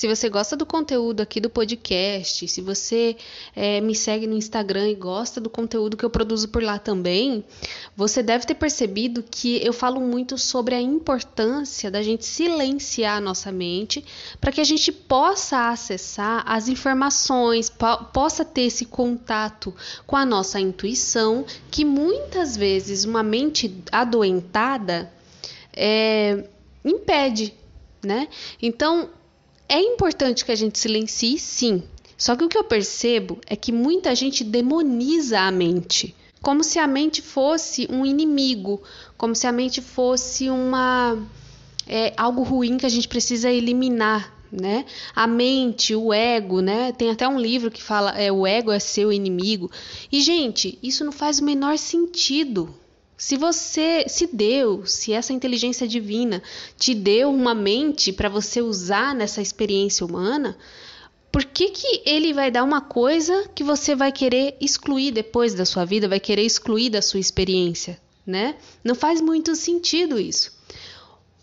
Se você gosta do conteúdo aqui do podcast, se você é, me segue no Instagram e gosta do conteúdo que eu produzo por lá também, você deve ter percebido que eu falo muito sobre a importância da gente silenciar a nossa mente para que a gente possa acessar as informações, po possa ter esse contato com a nossa intuição, que muitas vezes uma mente adoentada é, impede, né? Então é importante que a gente silencie, sim. Só que o que eu percebo é que muita gente demoniza a mente, como se a mente fosse um inimigo, como se a mente fosse uma é, algo ruim que a gente precisa eliminar, né? A mente, o ego, né? Tem até um livro que fala é o ego é seu inimigo. E gente, isso não faz o menor sentido. Se você, se Deus, se essa inteligência divina te deu uma mente para você usar nessa experiência humana, por que, que ele vai dar uma coisa que você vai querer excluir depois da sua vida, vai querer excluir da sua experiência, né? Não faz muito sentido isso.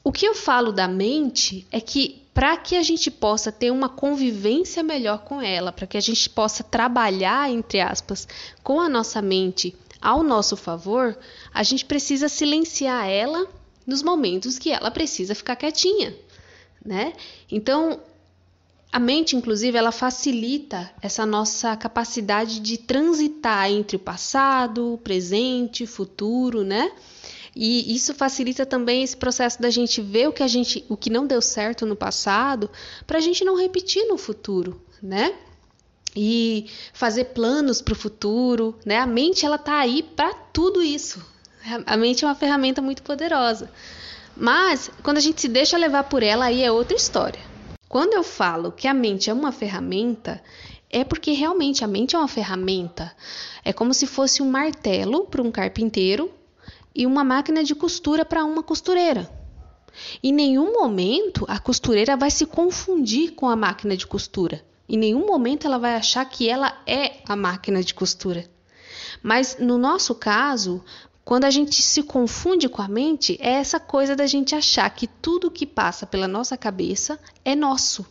O que eu falo da mente é que para que a gente possa ter uma convivência melhor com ela, para que a gente possa trabalhar, entre aspas, com a nossa mente ao nosso favor, a gente precisa silenciar ela nos momentos que ela precisa ficar quietinha, né? Então, a mente, inclusive, ela facilita essa nossa capacidade de transitar entre o passado, presente, futuro, né? E isso facilita também esse processo da gente ver o que a gente, o que não deu certo no passado, para a gente não repetir no futuro, né? E fazer planos para o futuro, né? A mente ela tá aí para tudo isso. A mente é uma ferramenta muito poderosa. Mas quando a gente se deixa levar por ela, aí é outra história. Quando eu falo que a mente é uma ferramenta, é porque realmente a mente é uma ferramenta. É como se fosse um martelo para um carpinteiro e uma máquina de costura para uma costureira. Em nenhum momento a costureira vai se confundir com a máquina de costura. Em nenhum momento ela vai achar que ela é a máquina de costura. Mas no nosso caso, quando a gente se confunde com a mente, é essa coisa da gente achar que tudo que passa pela nossa cabeça é nosso.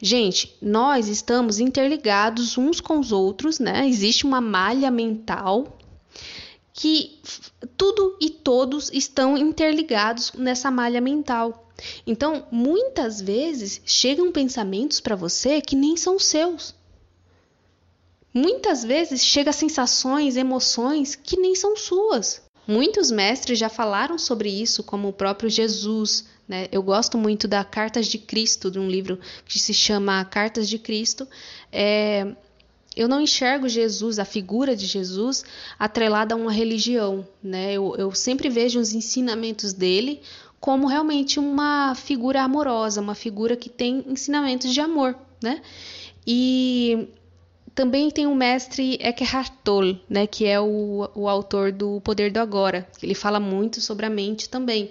Gente, nós estamos interligados uns com os outros, né? Existe uma malha mental que tudo e todos estão interligados nessa malha mental. Então, muitas vezes chegam pensamentos para você que nem são seus. Muitas vezes chegam sensações, emoções que nem são suas. Muitos mestres já falaram sobre isso, como o próprio Jesus. Né? Eu gosto muito da Cartas de Cristo, de um livro que se chama Cartas de Cristo. É, eu não enxergo Jesus, a figura de Jesus, atrelada a uma religião. Né? Eu, eu sempre vejo os ensinamentos dele como realmente uma figura amorosa, uma figura que tem ensinamentos de amor, né? E também tem o mestre Eckhart Tolle, né, que é o, o autor do Poder do Agora. Ele fala muito sobre a mente também.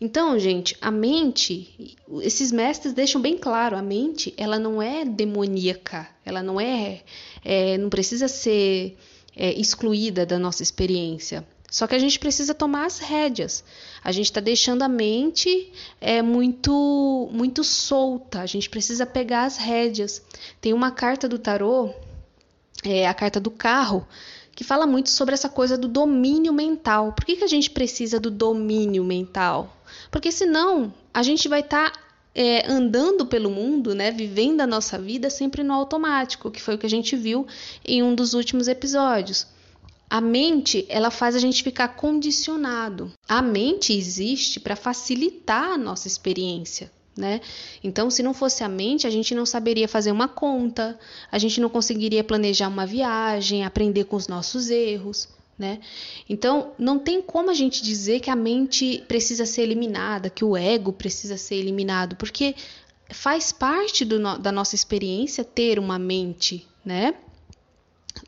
Então, gente, a mente, esses mestres deixam bem claro, a mente, ela não é demoníaca, ela não é, é não precisa ser é, excluída da nossa experiência. Só que a gente precisa tomar as rédeas. A gente está deixando a mente é, muito, muito solta. A gente precisa pegar as rédeas. Tem uma carta do tarô, é, a carta do carro, que fala muito sobre essa coisa do domínio mental. Por que, que a gente precisa do domínio mental? Porque senão a gente vai estar tá, é, andando pelo mundo, né, vivendo a nossa vida sempre no automático, que foi o que a gente viu em um dos últimos episódios. A mente, ela faz a gente ficar condicionado. A mente existe para facilitar a nossa experiência, né? Então, se não fosse a mente, a gente não saberia fazer uma conta, a gente não conseguiria planejar uma viagem, aprender com os nossos erros, né? Então, não tem como a gente dizer que a mente precisa ser eliminada, que o ego precisa ser eliminado, porque faz parte do, da nossa experiência ter uma mente, né?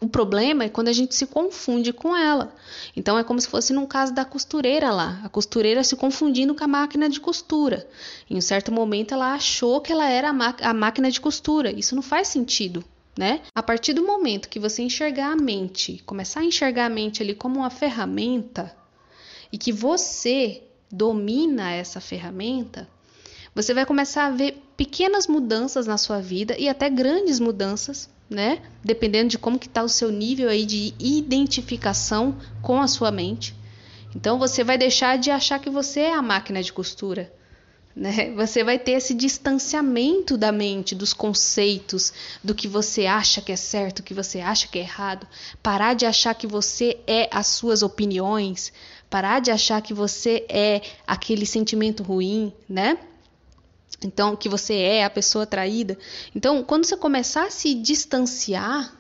O problema é quando a gente se confunde com ela. Então é como se fosse num caso da costureira lá, a costureira se confundindo com a máquina de costura. Em um certo momento ela achou que ela era a, a máquina de costura. Isso não faz sentido. Né? A partir do momento que você enxergar a mente, começar a enxergar a mente ali como uma ferramenta e que você domina essa ferramenta, você vai começar a ver pequenas mudanças na sua vida e até grandes mudanças, né? Dependendo de como que está o seu nível aí de identificação com a sua mente. Então você vai deixar de achar que você é a máquina de costura. Né? Você vai ter esse distanciamento da mente, dos conceitos, do que você acha que é certo, o que você acha que é errado. Parar de achar que você é as suas opiniões, parar de achar que você é aquele sentimento ruim, né? Então, que você é a pessoa traída. Então, quando você começar a se distanciar,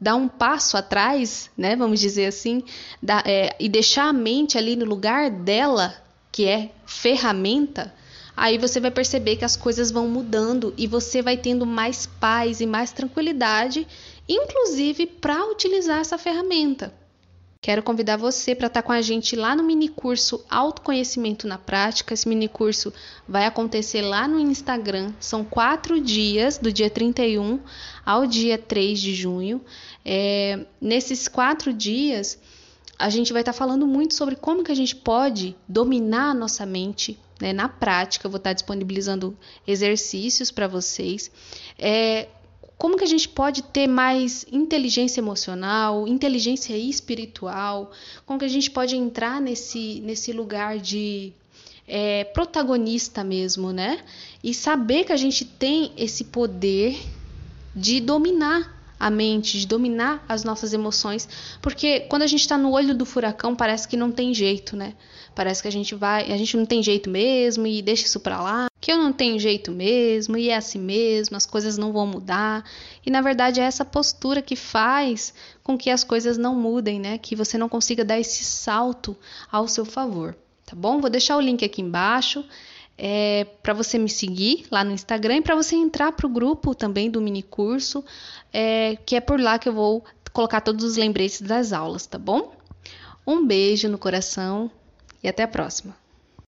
dar um passo atrás, né? Vamos dizer assim, da, é, e deixar a mente ali no lugar dela, que é ferramenta, aí você vai perceber que as coisas vão mudando e você vai tendo mais paz e mais tranquilidade, inclusive para utilizar essa ferramenta. Quero convidar você para estar tá com a gente lá no mini curso Autoconhecimento na Prática. Esse mini curso vai acontecer lá no Instagram. São quatro dias, do dia 31 ao dia 3 de junho. É, nesses quatro dias, a gente vai estar tá falando muito sobre como que a gente pode dominar a nossa mente né, na prática. Eu vou estar tá disponibilizando exercícios para vocês. É, como que a gente pode ter mais inteligência emocional, inteligência espiritual, como que a gente pode entrar nesse, nesse lugar de é, protagonista mesmo, né? E saber que a gente tem esse poder de dominar a mente, de dominar as nossas emoções, porque quando a gente está no olho do furacão parece que não tem jeito, né? Parece que a gente vai, a gente não tem jeito mesmo e deixa isso para lá, que eu não tenho jeito mesmo e é assim mesmo, as coisas não vão mudar. E na verdade é essa postura que faz com que as coisas não mudem, né? Que você não consiga dar esse salto ao seu favor, tá bom? Vou deixar o link aqui embaixo. É, para você me seguir lá no Instagram e para você entrar para o grupo também do mini curso, é, que é por lá que eu vou colocar todos os lembretes das aulas, tá bom? Um beijo no coração e até a próxima!